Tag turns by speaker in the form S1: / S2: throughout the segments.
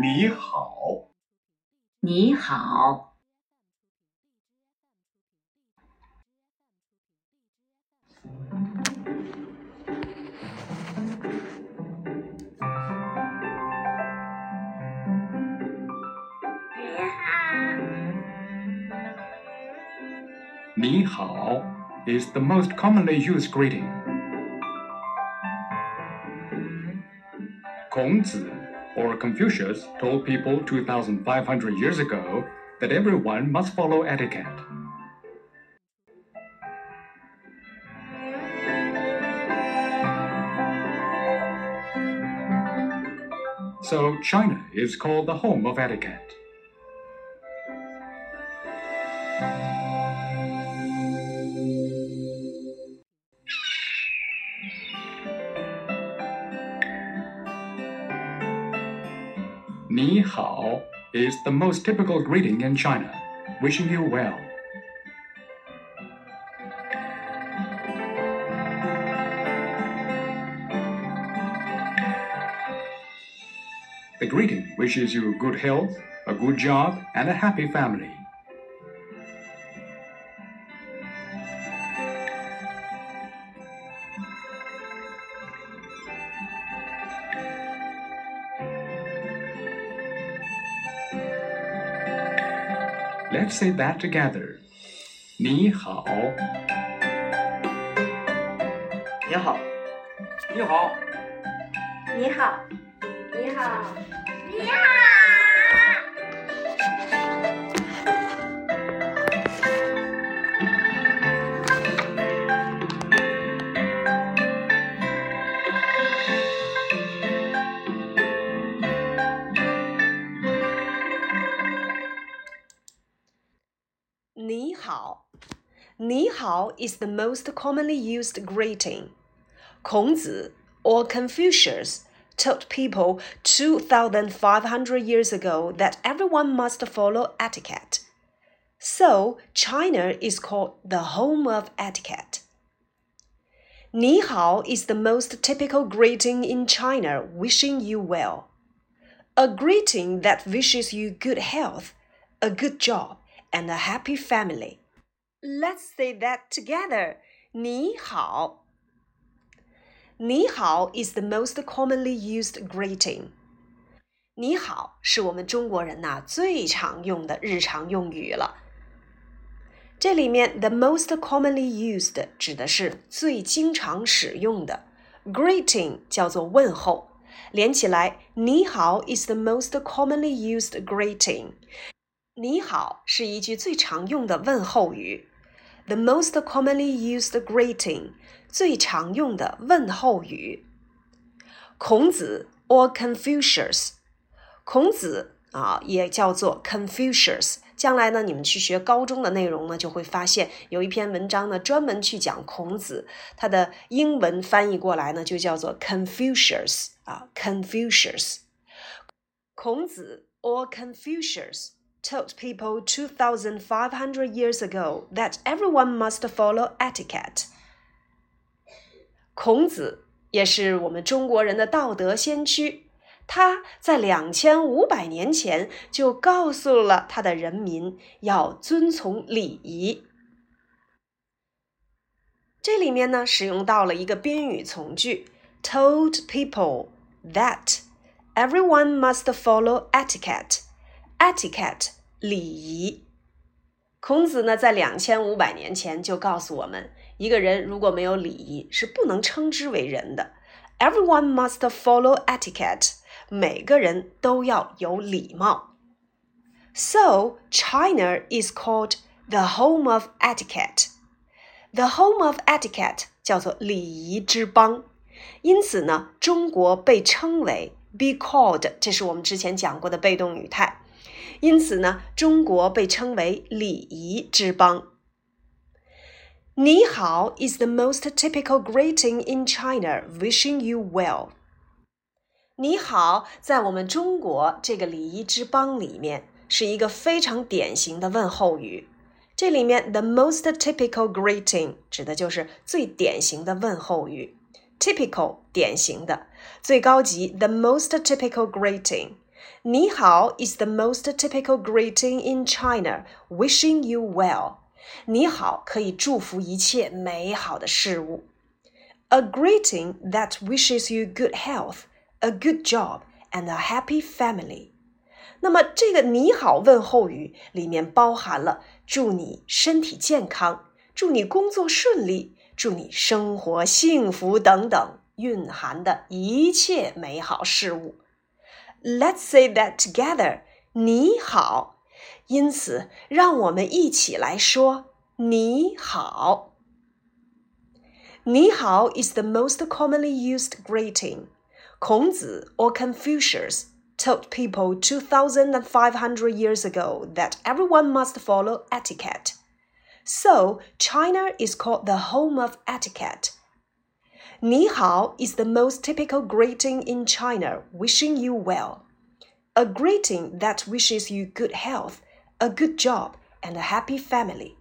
S1: 你好，
S2: 你好，
S1: 你好 is the most commonly used greeting. 孔子 or Confucius told people 2,500 years ago that everyone must follow etiquette. So China is called the home of etiquette. Ni hao is the most typical greeting in China, wishing you well. The greeting wishes you good health, a good job, and a happy family. Let's say that together. 你好，
S3: 你好，你好，
S4: 你好，你好，你好。
S5: Ni hao is the most commonly used greeting. Kongzi or Confucius told people 2,500 years ago that everyone must follow etiquette. So, China is called the home of etiquette. Ni hao is the most typical greeting in China, wishing you well. A greeting that wishes you good health, a good job, and a happy family. Let's say that together. 你好。你好 is the most commonly used greeting. 你好是我们中国人呐、最常用的日常用语了。这里面 the most commonly used 指的是最经常使用的，greeting 叫做问候，连起来，你好 is the most commonly used greeting。你好是一句最常用的问候语 ，the most commonly used greeting 最常用的问候语。孔子 or Confucius，孔子啊也叫做 Confucius。将来呢，你们去学高中的内容呢，就会发现有一篇文章呢，专门去讲孔子，它的英文翻译过来呢，就叫做 Confucius 啊，Confucius。孔子 or Confucius told people 2,500 years ago that everyone must follow etiquette. 孔子也是我们中国人的道德先驱，他在两千五百年前就告诉了他的人民要遵从礼仪。这里面呢，使用到了一个宾语从句，told people that everyone must follow etiquette. etiquette 礼仪。孔子呢，在两千五百年前就告诉我们，一个人如果没有礼仪，是不能称之为人的。Everyone must follow etiquette. 每个人都要有礼貌。So China is called the home of etiquette. The home of etiquette 叫做礼仪之邦，因此呢，中国被称为 be called，这是我们之前讲过的被动语态。 因此呢，中国被称为礼仪之邦。你好 is the most typical greeting in China, wishing you well. 你好，在我们中国这个礼仪之邦里面，是一个非常典型的问候语。这里面 the most typical greeting 指的就是最典型的问候语。typical 典型的，最高级 the most typical greeting。 你好 is the most typical greeting in China, wishing you well. 你好可以祝福一切美好的事物。A greeting that wishes you good health, a good job, and a happy family. 那么这个你好问候语里面包含了祝你身体健康、祝你工作顺利、祝你生活幸福等等蕴含的一切美好事物。 Let's say that together，你好。因此，让我们一起来说你好。你好 is the most commonly used greeting. 孔子 or Confucius told people 2,500 years ago that everyone must follow etiquette. So, China is called the home of etiquette. 你好 is the most typical greeting in China, wishing you well. A greeting that wishes you good health, a good job, and a happy family.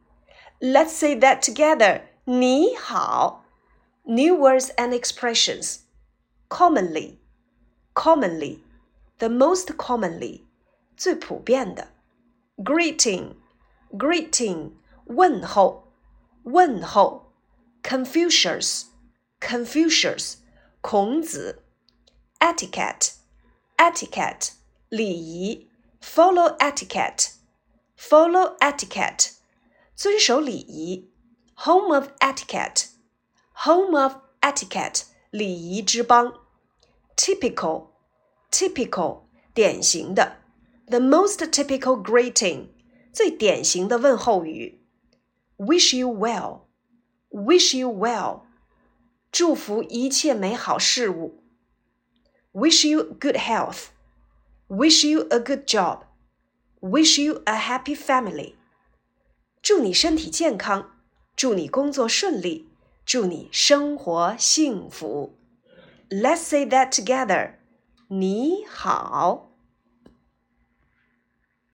S5: Let's say that together. 你好. New words and expressions. Commonly, commonly, the most commonly, 最普遍的. Greeting, greeting, 问候，问候。Confucius。 Confucius，孔子；etiquette，etiquette，礼仪；follow etiquette，follow etiquette，遵守礼仪；home of etiquette，home of etiquette，礼仪之邦；typical，typical，典型的；the most typical greeting，最典型的问候语；wish you well，wish you well。 祝福一切美好事物。Wish you good health. Wish you a good job. Wish you a happy family. 祝你身体健康，祝你工作顺利，祝你生活幸福。Let's say that together. 你好。